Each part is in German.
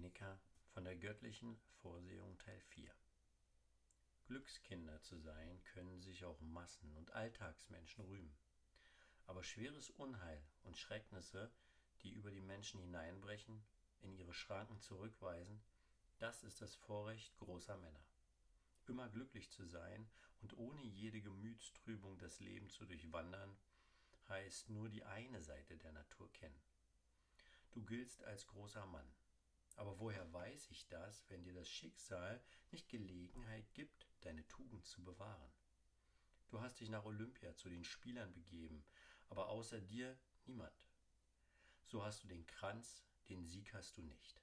Seneca von der göttlichen Vorsehung Teil 4 Glückskinder zu sein können sich auch Massen und Alltagsmenschen rühmen. Aber schweres Unheil und Schrecknisse, die über die Menschen hineinbrechen, in ihre Schranken zurückweisen, das ist das Vorrecht großer Männer. Immer glücklich zu sein und ohne jede Gemütstrübung das Leben zu durchwandern, heißt nur die eine Seite der Natur kennen. Du giltst als großer Mann. Aber woher weiß ich das, wenn dir das Schicksal nicht Gelegenheit gibt, deine Tugend zu bewahren? Du hast dich nach Olympia zu den Spielern begeben, aber außer dir niemand. So hast du den Kranz, den Sieg hast du nicht.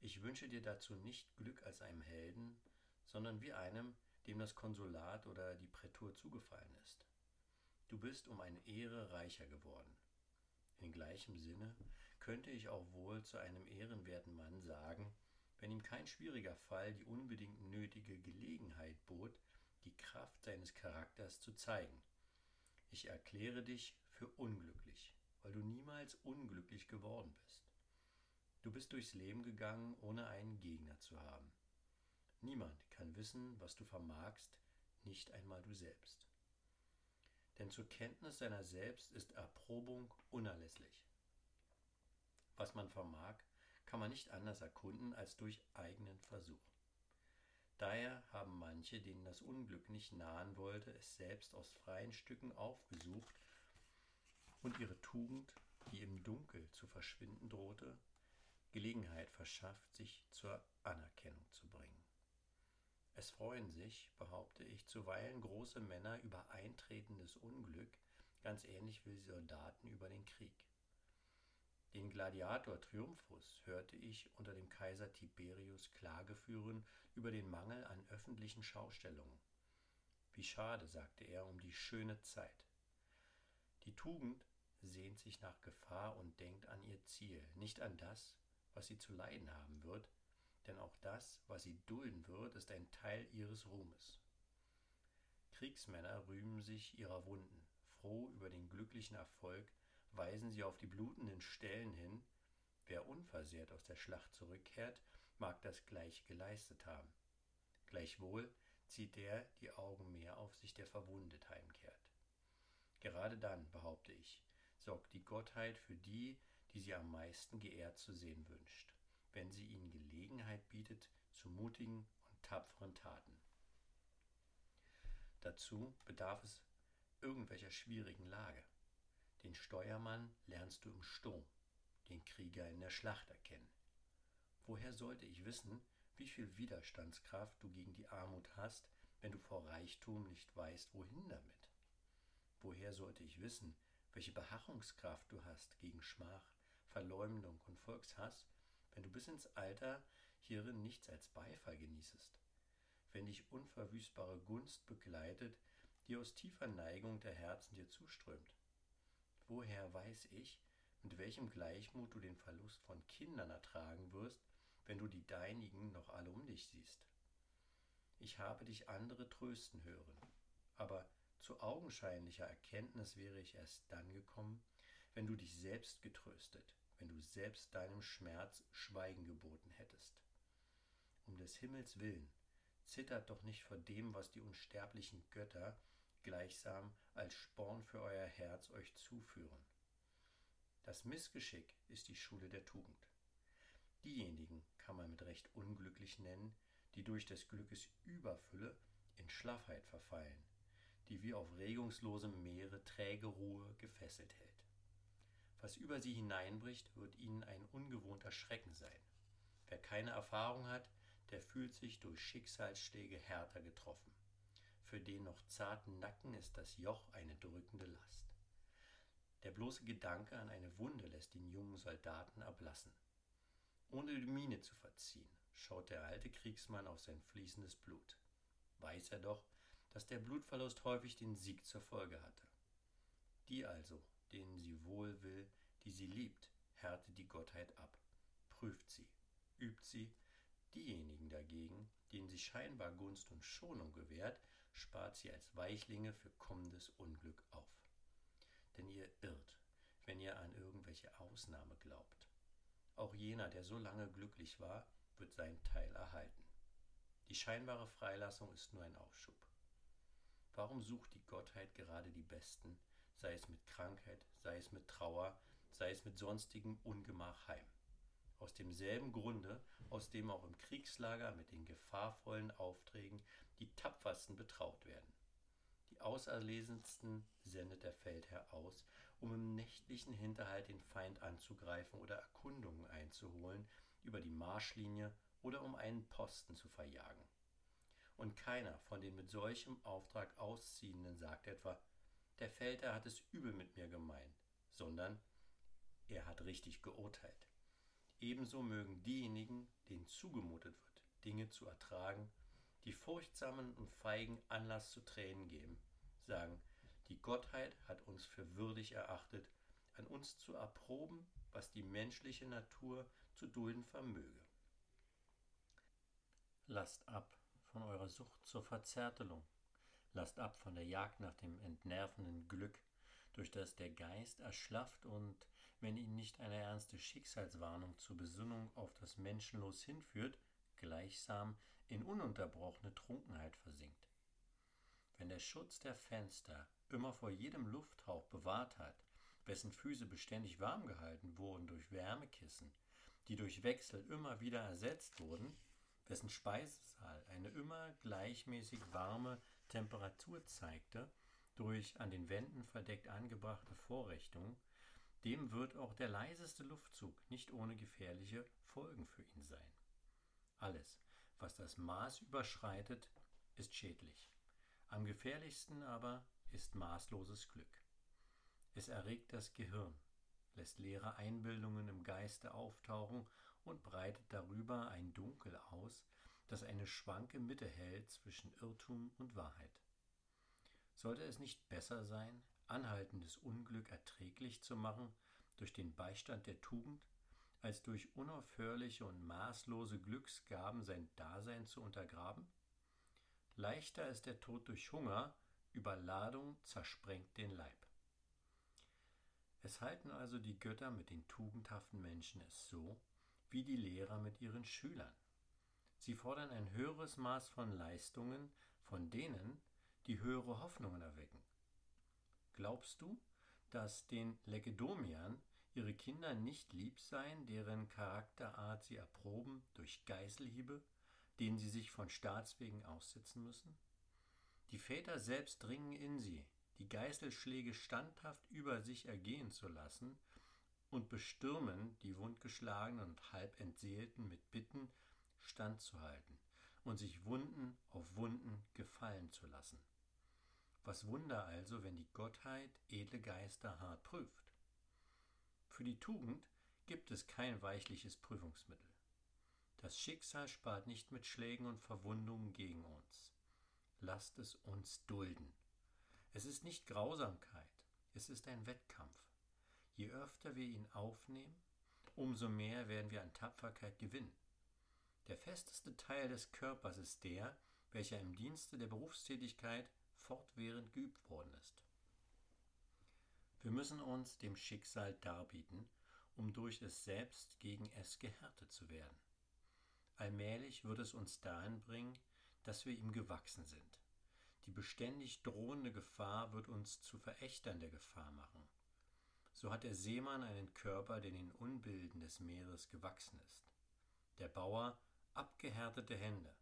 Ich wünsche dir dazu nicht Glück als einem Helden, sondern wie einem, dem das Konsulat oder die Prätur zugefallen ist. Du bist um eine Ehre reicher geworden. In gleichem Sinne könnte ich auch wohl zu einem ehrenwerten Mann sagen, wenn ihm kein schwieriger Fall die unbedingt nötige Gelegenheit bot, die Kraft seines Charakters zu zeigen. Ich erkläre dich für unglücklich, weil du niemals unglücklich geworden bist. Du bist durchs Leben gegangen, ohne einen Gegner zu haben. Niemand kann wissen, was du vermagst, nicht einmal du selbst denn zur Kenntnis seiner selbst ist Erprobung unerlässlich. Was man vermag, kann man nicht anders erkunden als durch eigenen Versuch. Daher haben manche, denen das Unglück nicht nahen wollte, es selbst aus freien Stücken aufgesucht und ihre Tugend, die im Dunkel zu verschwinden drohte, Gelegenheit verschafft, sich zur Anerkennung zu bringen. Es freuen sich, behaupte ich, zuweilen große Männer über eintretendes Unglück, ganz ähnlich wie Soldaten über den Krieg. Den Gladiator Triumphus hörte ich unter dem Kaiser Tiberius Klage führen über den Mangel an öffentlichen Schaustellungen. Wie schade, sagte er, um die schöne Zeit. Die Tugend sehnt sich nach Gefahr und denkt an ihr Ziel, nicht an das, was sie zu leiden haben wird, denn auch das, was sie dulden wird, ist ein Teil ihres Ruhmes. Kriegsmänner rühmen sich ihrer Wunden, froh über den glücklichen Erfolg, weisen sie auf die blutenden Stellen hin, wer unversehrt aus der Schlacht zurückkehrt, mag das gleiche geleistet haben. Gleichwohl zieht der die Augen mehr auf sich, der verwundet heimkehrt. Gerade dann, behaupte ich, sorgt die Gottheit für die, die sie am meisten geehrt zu sehen wünscht wenn sie ihnen Gelegenheit bietet zu mutigen und tapferen Taten. Dazu bedarf es irgendwelcher schwierigen Lage. Den Steuermann lernst du im Sturm, den Krieger in der Schlacht erkennen. Woher sollte ich wissen, wie viel Widerstandskraft du gegen die Armut hast, wenn du vor Reichtum nicht weißt, wohin damit? Woher sollte ich wissen, welche Beharrungskraft du hast gegen Schmach, Verleumdung und Volkshass, wenn du bis ins Alter hierin nichts als Beifall genießest, wenn dich unverwüstbare Gunst begleitet, die aus tiefer Neigung der Herzen dir zuströmt. Woher weiß ich, mit welchem Gleichmut du den Verlust von Kindern ertragen wirst, wenn du die deinigen noch alle um dich siehst? Ich habe dich andere trösten hören, aber zu augenscheinlicher Erkenntnis wäre ich erst dann gekommen, wenn du dich selbst getröstet, wenn du selbst deinem Schmerz Schweigen geboten hättest. Um des Himmels willen, zittert doch nicht vor dem, was die unsterblichen Götter gleichsam als Sporn für euer Herz euch zuführen. Das Missgeschick ist die Schule der Tugend. Diejenigen kann man mit Recht unglücklich nennen, die durch des Glückes Überfülle in Schlaffheit verfallen, die wie auf regungslosem Meere träge Ruhe gefesselt hält. Was über sie hineinbricht, wird ihnen ein ungewohnter Schrecken sein. Wer keine Erfahrung hat, der fühlt sich durch Schicksalsschläge härter getroffen. Den noch zarten Nacken ist das Joch eine drückende Last. Der bloße Gedanke an eine Wunde lässt den jungen Soldaten erblassen. Ohne die Miene zu verziehen, schaut der alte Kriegsmann auf sein fließendes Blut. Weiß er doch, dass der Blutverlust häufig den Sieg zur Folge hatte. Die also, denen sie wohl will, die sie liebt, härtet die Gottheit ab, prüft sie, übt sie, diejenigen dagegen, denen sie scheinbar Gunst und Schonung gewährt, spart sie als Weichlinge für kommendes Unglück auf. Denn ihr irrt, wenn ihr an irgendwelche Ausnahme glaubt. Auch jener, der so lange glücklich war, wird seinen Teil erhalten. Die scheinbare Freilassung ist nur ein Aufschub. Warum sucht die Gottheit gerade die Besten, sei es mit Krankheit, sei es mit Trauer, sei es mit sonstigem Ungemach heim? Aus demselben Grunde, aus dem auch im Kriegslager mit den gefahrvollen Aufträgen die tapfersten betraut werden. Die Auserlesensten sendet der Feldherr aus, um im nächtlichen Hinterhalt den Feind anzugreifen oder Erkundungen einzuholen über die Marschlinie oder um einen Posten zu verjagen. Und keiner von den mit solchem Auftrag Ausziehenden sagt etwa, der Feldherr hat es übel mit mir gemeint, sondern er hat richtig geurteilt. Ebenso mögen diejenigen, denen zugemutet wird, Dinge zu ertragen, die furchtsamen und feigen Anlass zu Tränen geben, sagen, die Gottheit hat uns für würdig erachtet, an uns zu erproben, was die menschliche Natur zu dulden vermöge. Lasst ab von eurer Sucht zur Verzärtelung, lasst ab von der Jagd nach dem entnervenden Glück, durch das der Geist erschlafft und, wenn ihn nicht eine ernste Schicksalswarnung zur Besinnung auf das Menschenlos hinführt, gleichsam in ununterbrochene Trunkenheit versinkt. Wenn der Schutz der Fenster immer vor jedem Lufthauch bewahrt hat, wessen Füße beständig warm gehalten wurden durch Wärmekissen, die durch Wechsel immer wieder ersetzt wurden, wessen Speisesaal eine immer gleichmäßig warme Temperatur zeigte, durch an den Wänden verdeckt angebrachte Vorrichtungen, dem wird auch der leiseste Luftzug nicht ohne gefährliche Folgen für ihn sein. Alles, was das Maß überschreitet, ist schädlich. Am gefährlichsten aber ist maßloses Glück. Es erregt das Gehirn, lässt leere Einbildungen im Geiste auftauchen und breitet darüber ein Dunkel aus, das eine schwanke Mitte hält zwischen Irrtum und Wahrheit. Sollte es nicht besser sein, anhaltendes Unglück erträglich zu machen durch den Beistand der Tugend, als durch unaufhörliche und maßlose Glücksgaben sein Dasein zu untergraben? Leichter ist der Tod durch Hunger, Überladung zersprengt den Leib. Es halten also die Götter mit den tugendhaften Menschen es so, wie die Lehrer mit ihren Schülern. Sie fordern ein höheres Maß von Leistungen von denen, die höhere Hoffnungen erwecken. Glaubst du, dass den Lekedomiern ihre Kinder nicht lieb seien, deren Charakterart sie erproben durch Geißelhiebe, denen sie sich von Staatswegen aussetzen müssen? Die Väter selbst dringen in sie, die Geißelschläge standhaft über sich ergehen zu lassen und bestürmen die wundgeschlagenen und halb entseelten mit Bitten standzuhalten und sich Wunden auf Wunden gefallen zu lassen. Was Wunder also, wenn die Gottheit edle Geister hart prüft? Für die Tugend gibt es kein weichliches Prüfungsmittel. Das Schicksal spart nicht mit Schlägen und Verwundungen gegen uns. Lasst es uns dulden. Es ist nicht Grausamkeit, es ist ein Wettkampf. Je öfter wir ihn aufnehmen, umso mehr werden wir an Tapferkeit gewinnen. Der festeste Teil des Körpers ist der, welcher im Dienste der Berufstätigkeit fortwährend geübt worden ist. Wir müssen uns dem Schicksal darbieten, um durch es selbst gegen es gehärtet zu werden. Allmählich wird es uns dahin bringen, dass wir ihm gewachsen sind. Die beständig drohende Gefahr wird uns zu Verächtern der Gefahr machen. So hat der Seemann einen Körper, der den Unbilden des Meeres gewachsen ist. Der Bauer abgehärtete Hände.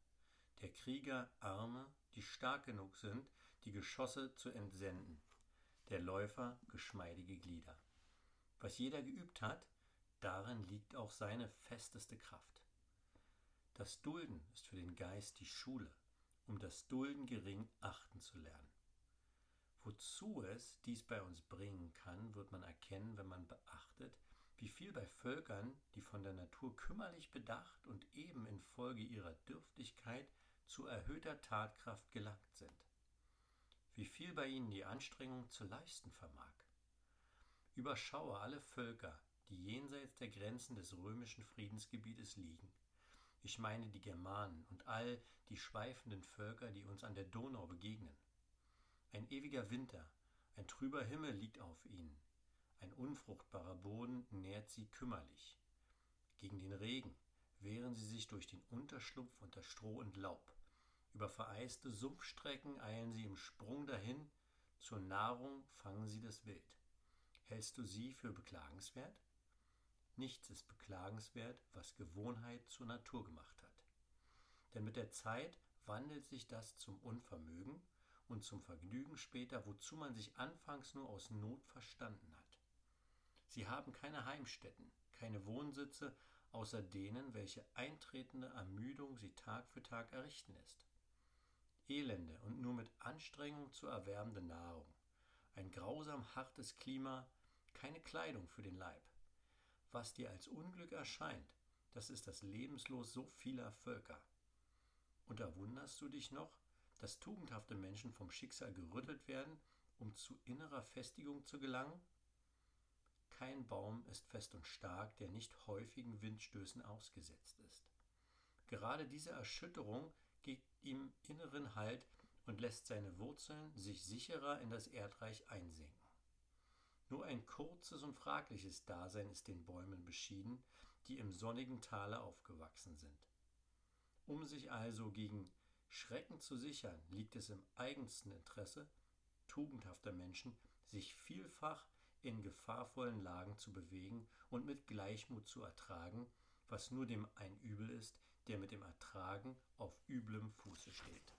Der Krieger Arme, die stark genug sind, die Geschosse zu entsenden der Läufer geschmeidige Glieder. Was jeder geübt hat, darin liegt auch seine festeste Kraft. Das Dulden ist für den Geist die Schule, um das Dulden gering achten zu lernen. Wozu es dies bei uns bringen kann, wird man erkennen, wenn man beachtet, wie viel bei Völkern, die von der Natur kümmerlich bedacht und eben infolge ihrer Dürftigkeit zu erhöhter Tatkraft gelangt sind wie viel bei ihnen die Anstrengung zu leisten vermag. Überschaue alle Völker, die jenseits der Grenzen des römischen Friedensgebietes liegen. Ich meine die Germanen und all die schweifenden Völker, die uns an der Donau begegnen. Ein ewiger Winter, ein trüber Himmel liegt auf ihnen, ein unfruchtbarer Boden nährt sie kümmerlich. Gegen den Regen wehren sie sich durch den Unterschlupf unter Stroh und Laub. Über vereiste Sumpfstrecken eilen sie im Sprung dahin, zur Nahrung fangen sie das Wild. Hältst du sie für beklagenswert? Nichts ist beklagenswert, was Gewohnheit zur Natur gemacht hat. Denn mit der Zeit wandelt sich das zum Unvermögen und zum Vergnügen später, wozu man sich anfangs nur aus Not verstanden hat. Sie haben keine Heimstätten, keine Wohnsitze, außer denen, welche eintretende Ermüdung sie Tag für Tag errichten lässt. Elende und nur mit Anstrengung zu erwerbende Nahrung, ein grausam hartes Klima, keine Kleidung für den Leib. Was dir als Unglück erscheint, das ist das Lebenslos so vieler Völker. Und da wunderst du dich noch, dass tugendhafte Menschen vom Schicksal gerüttelt werden, um zu innerer Festigung zu gelangen? Kein Baum ist fest und stark, der nicht häufigen Windstößen ausgesetzt ist. Gerade diese Erschütterung ihm inneren Halt und lässt seine Wurzeln sich sicherer in das Erdreich einsinken. Nur ein kurzes und fragliches Dasein ist den Bäumen beschieden, die im sonnigen Tale aufgewachsen sind. Um sich also gegen Schrecken zu sichern, liegt es im eigensten Interesse tugendhafter Menschen, sich vielfach in gefahrvollen Lagen zu bewegen und mit Gleichmut zu ertragen, was nur dem ein Übel ist, der mit dem Ertragen auf üblem Fuße steht.